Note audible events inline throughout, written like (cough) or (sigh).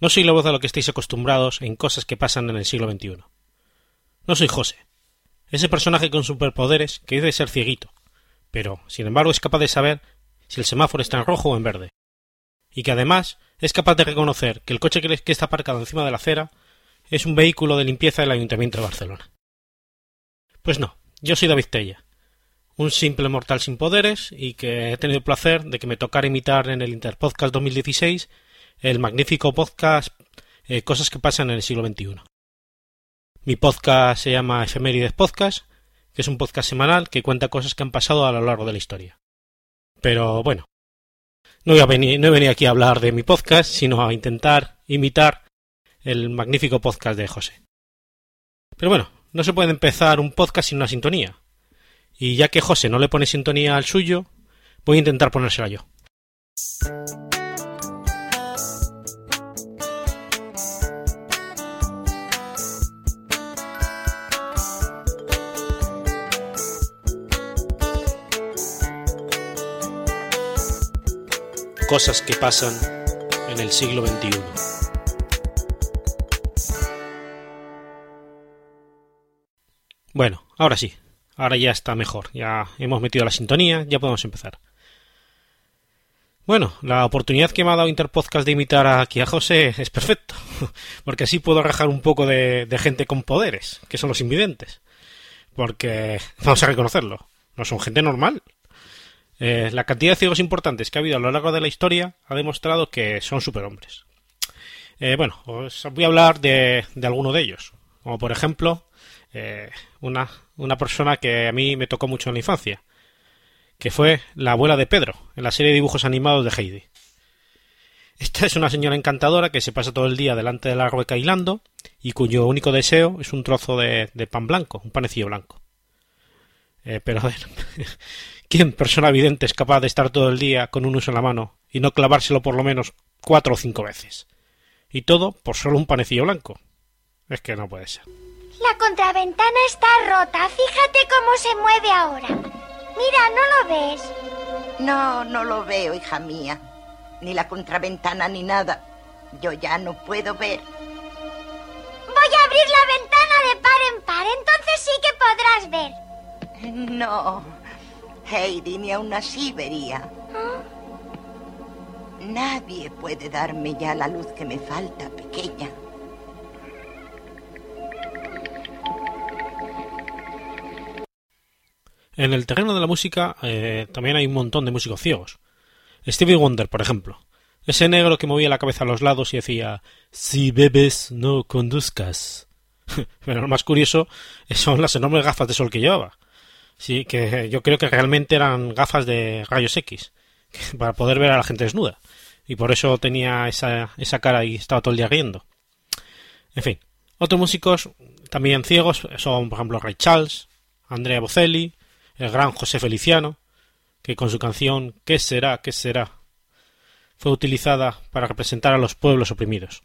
No, soy la voz a lo que estáis acostumbrados en cosas que pasan en el siglo XXI. No soy José, ese personaje con superpoderes que dice ser cieguito, pero, sin embargo, es capaz de saber si el semáforo está en rojo o en verde, y que además es capaz de reconocer que el coche que está aparcado encima de la acera es un vehículo de limpieza del Ayuntamiento de Barcelona. Pues no, yo soy David Tella, un simple mortal sin poderes y que he tenido el placer de que me tocara imitar en el Interpodcast 2016 el magnífico podcast eh, Cosas que pasan en el siglo XXI. Mi podcast se llama Efemérides Podcast, que es un podcast semanal que cuenta cosas que han pasado a lo largo de la historia. Pero bueno, no, voy a venir, no he venido aquí a hablar de mi podcast, sino a intentar imitar el magnífico podcast de José. Pero bueno, no se puede empezar un podcast sin una sintonía, y ya que José no le pone sintonía al suyo, voy a intentar ponérsela yo. Cosas que pasan en el siglo XXI. Bueno, ahora sí, Ahora ya está mejor, ya hemos metido la sintonía, ya podemos empezar. Bueno, la oportunidad que me ha dado Interpodcast de imitar aquí a José es perfecto, (laughs) porque así puedo rajar un poco de, gente con poderes, que son los invidentes. Porque, vamos a reconocerlo, no son gente normal. Eh, la cantidad de ciegos importantes que ha habido a lo largo de la historia ha demostrado que son superhombres. Eh, bueno, os voy a hablar de, de alguno de ellos, como por ejemplo eh, una, una persona que a mí me tocó mucho en la infancia, que fue la abuela de Pedro, en la serie de dibujos animados de Heidi. Esta es una señora encantadora que se pasa todo el día delante de la rueca hilando y cuyo único deseo es un trozo de, pan blanco, un panecillo blanco. Eh, pero a ver, (laughs) ¿quién persona evidente es capaz de estar todo el día con un uso en la mano y no clavárselo por lo menos cuatro o cinco veces? Y todo por solo un panecillo blanco. Es que no puede ser. La contraventana está rota. Fíjate cómo se mueve ahora. Mira, ¿no lo ves? No, no lo veo, hija mía. Ni la contraventana ni nada. Yo ya no puedo ver. Voy a abrir la ventana de par en par. Entonces sí que podrás ver. No. Heidi, ni aún así vería. Nadie puede darme ya la luz que me falta, pequeña. En el terreno de la música eh, también hay un montón de músicos ciegos. Stevie Wonder, por ejemplo. Ese negro que movía la cabeza a los lados y decía Si bebes, no conduzcas. (laughs) Pero lo más curioso son las enormes gafas de sol que llevaba. Sí, que yo creo que realmente eran gafas de rayos X, (laughs) para poder ver a la gente desnuda. Y por eso tenía esa, esa cara y estaba todo el día riendo. En fin, otros músicos también ciegos son, por ejemplo, Ray Charles, Andrea Bocelli, el gran José Feliciano, que con su canción ¿Qué será? ¿Qué será? fue utilizada para representar a los pueblos oprimidos.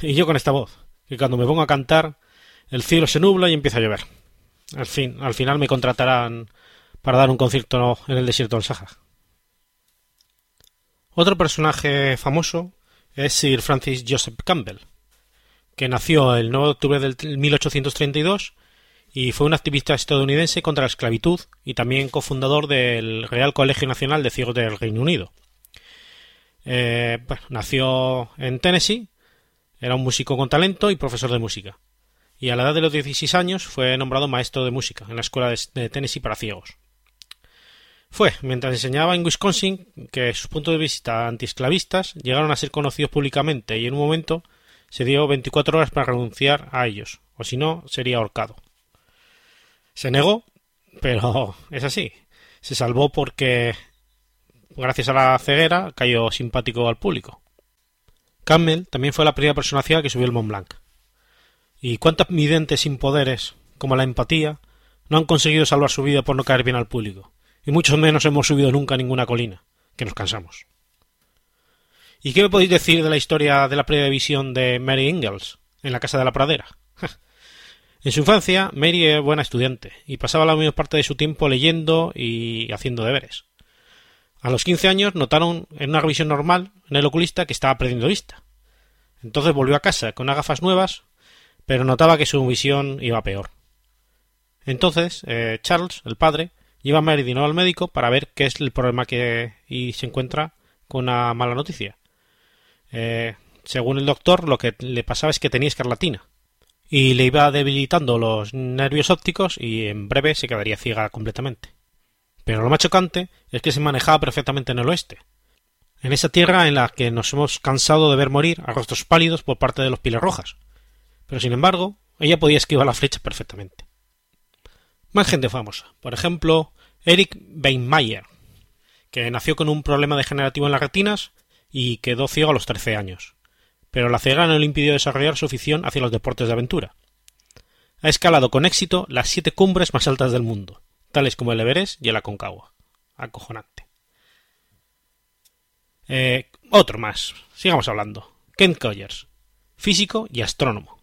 Y yo con esta voz, que cuando me pongo a cantar, el cielo se nubla y empieza a llover. Al fin, al final me contratarán para dar un concierto en el desierto del Sahara. Otro personaje famoso es Sir Francis Joseph Campbell, que nació el 9 de octubre del 1832 y fue un activista estadounidense contra la esclavitud y también cofundador del Real Colegio Nacional de Ciegos del Reino Unido. Eh, nació en Tennessee, era un músico con talento y profesor de música, y a la edad de los 16 años fue nombrado maestro de música en la Escuela de Tennessee para ciegos. Fue mientras enseñaba en Wisconsin que sus puntos de vista antiesclavistas llegaron a ser conocidos públicamente y en un momento se dio 24 horas para renunciar a ellos, o si no, sería ahorcado. Se negó, pero (laughs) es así. Se salvó porque, gracias a la ceguera, cayó simpático al público. Campbell también fue la primera persona ciega que subió el Mont Blanc. ¿Y cuántas videntes sin poderes, como la empatía, no han conseguido salvar su vida por no caer bien al público? Y mucho menos hemos subido nunca a ninguna colina, que nos cansamos. ¿Y qué me podéis decir de la historia de la previsión de Mary Ingalls en la Casa de la Pradera? (laughs) en su infancia, Mary era buena estudiante y pasaba la mayor parte de su tiempo leyendo y haciendo deberes. A los 15 años notaron en una revisión normal en el oculista que estaba perdiendo vista. Entonces volvió a casa con gafas nuevas, pero notaba que su visión iba peor. Entonces, eh, Charles, el padre, lleva a Mary al médico para ver qué es el problema que y se encuentra con una mala noticia. Eh, según el doctor, lo que le pasaba es que tenía escarlatina y le iba debilitando los nervios ópticos y en breve se quedaría ciega completamente. Pero lo más chocante es que se manejaba perfectamente en el oeste, en esa tierra en la que nos hemos cansado de ver morir a rostros pálidos por parte de los piles rojas. Pero sin embargo, ella podía esquivar la flecha perfectamente. Más gente famosa, por ejemplo, Eric Weinmeier, que nació con un problema degenerativo en las retinas y quedó ciego a los 13 años, pero la ceguera no le impidió desarrollar su afición hacia los deportes de aventura. Ha escalado con éxito las siete cumbres más altas del mundo, tales como el Everest y el Aconcagua. Acojonante. Eh, otro más. Sigamos hablando. Kent Colliers, físico y astrónomo.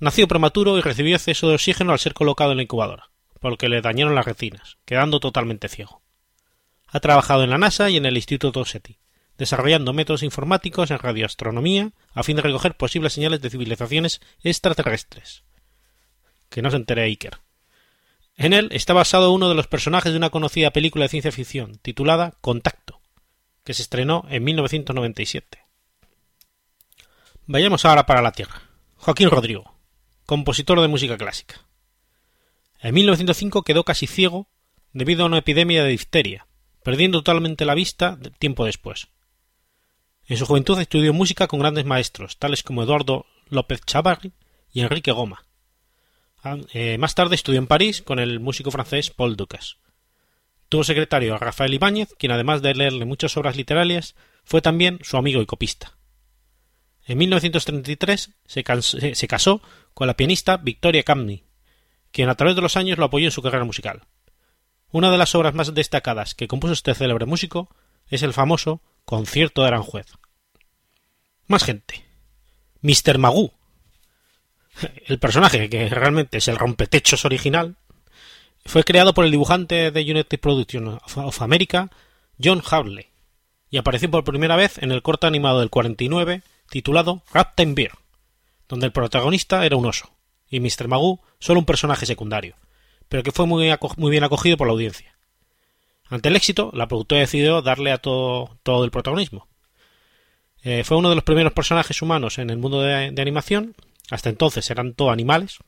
Nació prematuro y recibió exceso de oxígeno al ser colocado en la incubadora, porque le dañaron las retinas, quedando totalmente ciego. Ha trabajado en la NASA y en el Instituto SETI, desarrollando métodos informáticos en radioastronomía a fin de recoger posibles señales de civilizaciones extraterrestres. Que no se entere Iker. En él está basado uno de los personajes de una conocida película de ciencia ficción titulada Contacto, que se estrenó en 1997. Vayamos ahora para la Tierra. Joaquín Rodrigo, compositor de música clásica. En 1905 quedó casi ciego debido a una epidemia de difteria, perdiendo totalmente la vista tiempo después. En su juventud estudió música con grandes maestros, tales como Eduardo López Chavarri y Enrique Goma. Eh, más tarde estudió en París con el músico francés Paul Ducas. Tuvo secretario a Rafael Ibáñez, quien además de leerle muchas obras literarias, fue también su amigo y copista. En 1933 se, casó con la pianista Victoria Camny, quien a través de los años lo apoyó en su carrera musical. Una de las obras más destacadas que compuso este célebre músico es el famoso Concierto de Aranjuez. Más gente. Mr. Magoo. El personaje, que realmente es el rompetechos original, fue creado por el dibujante de United Production of America, John Hawley, y apareció por primera vez en el corto animado del 49 titulado Captain Bear, donde el protagonista era un oso, y Mr. Magoo solo un personaje secundario, pero que fue muy, bien acogido por la audiencia. Ante el éxito, la productora decidió darle a todo, el protagonismo. Eh, fue uno de los primeros personajes humanos en el mundo de, animación, hasta entonces eran todo animales,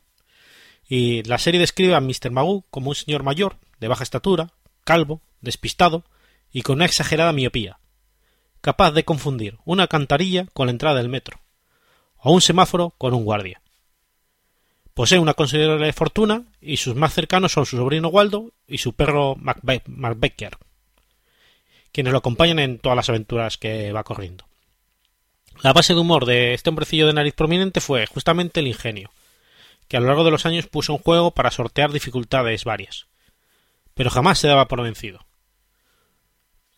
y la serie describe a Mr. Magoo como un señor mayor, de baja estatura, calvo, despistado y con una exagerada miopía, capaz de confundir una cantarilla con la entrada del metro, o un semáforo con un guardia. Posee una considerable fortuna y sus más cercanos son su sobrino Waldo y su perro Macbecker, quienes lo acompañan en todas las aventuras que va corriendo. La base de humor de este hombrecillo de nariz prominente fue justamente el ingenio, que a lo largo de los años puso en juego para sortear dificultades varias, pero jamás se daba por vencido.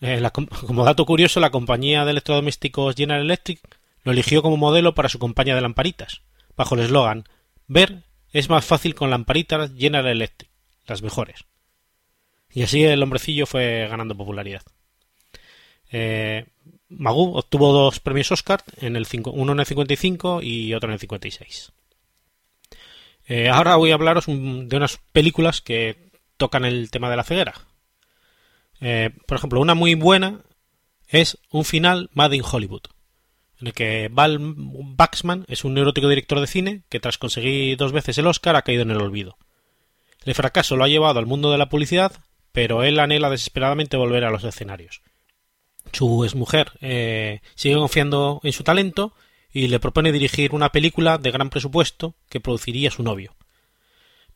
Eh, (laughs) como dato curioso, la compañía de electrodomésticos General Electric lo eligió como modelo para su compañía de lamparitas, bajo el eslogan Ver es más fácil con lamparitas General Electric, las mejores. Y así el hombrecillo fue ganando popularidad. Eh, Magoo obtuvo dos premios Oscar, en el uno en el 55 y otro en el 56. Eh, ahora voy a hablaros de unas películas que tocan el tema de la ceguera. Eh, por ejemplo, una muy buena es Un final Made in Hollywood en el que Val Baxman es un neurótico director de cine que tras conseguir dos veces el Oscar ha caído en el olvido. El fracaso lo ha llevado al mundo de la publicidad, pero él anhela desesperadamente volver a los escenarios. Su exmujer eh, sigue confiando en su talento y le propone dirigir una película de gran presupuesto que produciría su novio.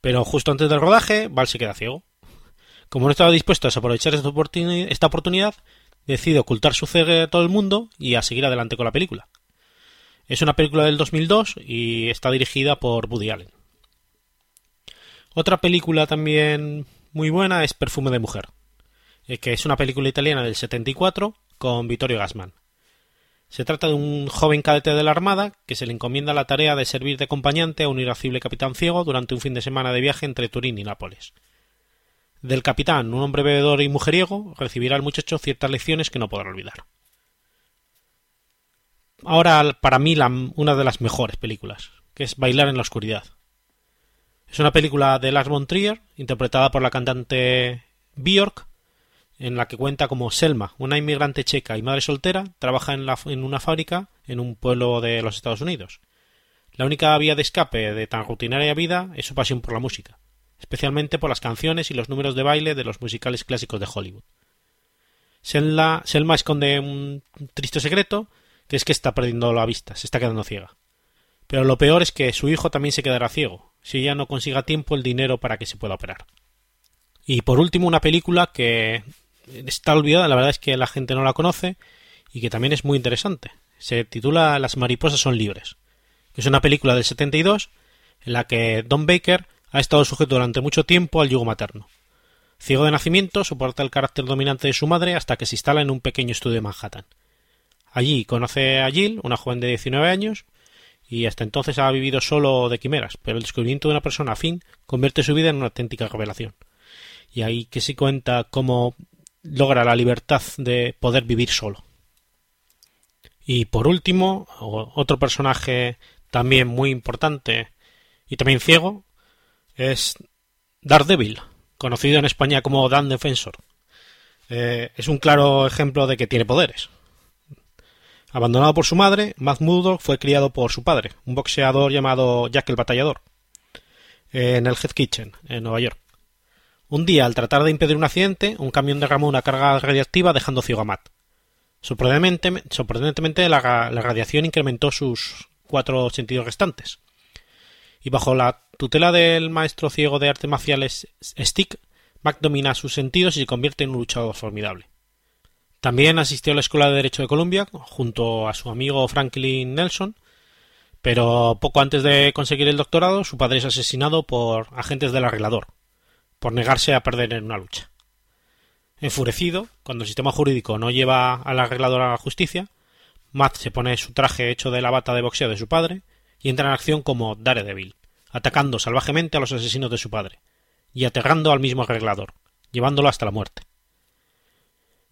Pero justo antes del rodaje, Val se queda ciego. Como no estaba dispuesto a aprovechar esta oportunidad, decide ocultar su ceguera a todo el mundo y a seguir adelante con la película. Es una película del 2002 y está dirigida por Woody Allen. Otra película también muy buena es Perfume de Mujer, eh, que es una película italiana del 74 con Vittorio Gassman. Se trata de un joven cadete de la Armada que se le encomienda la tarea de servir de acompañante a un irascible capitán ciego durante un fin de semana de viaje entre Turín y Nápoles. Del capitán, un hombre bebedor y mujeriego, recibirá el muchacho ciertas lecciones que no podrá olvidar. Ahora, para mí, una de las mejores películas, que es Bailar en la oscuridad. Es una película de Lars von Trier, interpretada por la cantante Björk, en la que cuenta como Selma, una inmigrante checa y madre soltera, trabaja en una fábrica en un pueblo de los Estados Unidos. La única vía de escape de tan rutinaria vida es su pasión por la música, especialmente por las canciones y los números de baile de los musicales clásicos de Hollywood. Selma, esconde un triste secreto, que es que está perdiendo la vista, se está quedando ciega. Pero lo peor es que su hijo también se quedará ciego, si ella no consiga tiempo el dinero para que se pueda operar. Y por último, una película que está olvidada, la verdad es que la gente no la conoce y que también es muy interesante. Se titula Las mariposas son libres. Es una película del 72 en la que Don Baker ha estado sujeto durante mucho tiempo al yugo materno. Ciego de nacimiento, soporta el carácter dominante de su madre hasta que se instala en un pequeño estudio de Manhattan. Allí conoce a Jill, una joven de 19 años, y hasta entonces ha vivido solo de quimeras, pero el descubrimiento de una persona afín convierte su vida en una auténtica revelación. Y ahí que se cuenta cómo logra la libertad de poder vivir solo. Y por último, otro personaje también muy importante y también ciego es Daredevil, conocido en España como Dan Defensor. Eh, es un claro ejemplo de que tiene poderes. Abandonado por su madre, Matt Murdock fue criado por su padre, un boxeador llamado Jack el Batallador, en el Head Kitchen, en Nueva York. Un día, al tratar de impedir un accidente, un camión derramó una carga radiactiva dejando ciego a Matt. Sorprendentemente, la, radiación incrementó sus cuatro sentidos restantes. Y bajo la tutela del maestro ciego de artes marciales Stick, Matt domina sus sentidos y se convierte en un luchador formidable. También asistió a la Escuela de Derecho de Columbia junto a su amigo Franklin Nelson, pero poco antes de conseguir el doctorado, su padre es asesinado por agentes del arreglador, por negarse a perder en una lucha. Enfurecido, cuando el sistema jurídico no lleva al arreglador a la justicia, Matt se pone su traje hecho de la bata de boxeo de su padre y entra en acción como Daredevil, atacando salvajemente a los asesinos de su padre y aterrando al mismo arreglador, llevándolo hasta la muerte.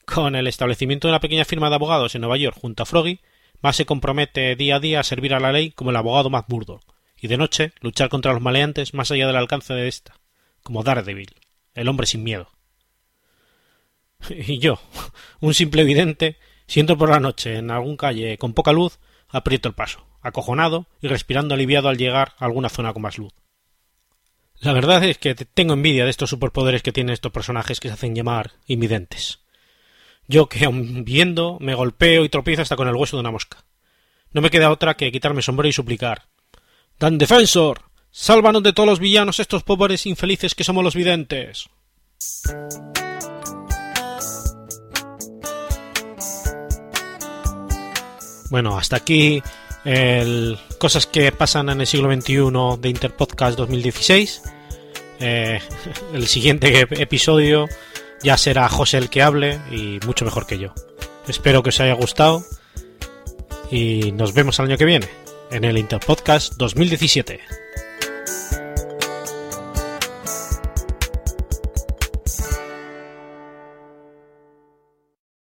Con el establecimiento de una pequeña firma de abogados en Nueva York junto a Froggy, Matt se compromete día a día a servir a la ley como el abogado Matt Murdock y de noche luchar contra los maleantes más allá del alcance de esta, como Daredevil, el hombre sin miedo. Y yo, un simple vidente, siento por la noche en algún calle con poca luz, aprieto el paso, acojonado y respirando aliviado al llegar a alguna zona con más luz. La verdad es que tengo envidia de estos superpoderes que tienen estos personajes que se hacen llamar invidentes. Yo que aun viendo me golpeo y tropiezo hasta con el hueso de una mosca. No me queda otra que quitarme sombrero y suplicar. Dan defensor. Sálvanos de todos los villanos estos pobres infelices que somos los videntes. Bueno, hasta aquí el cosas que pasan en el siglo XXI de Interpodcast 2016. Eh, (laughs) el siguiente episodio ya será José el que hable y mucho mejor que yo. Espero que os haya gustado y nos vemos el año que viene en el Interpodcast 2017.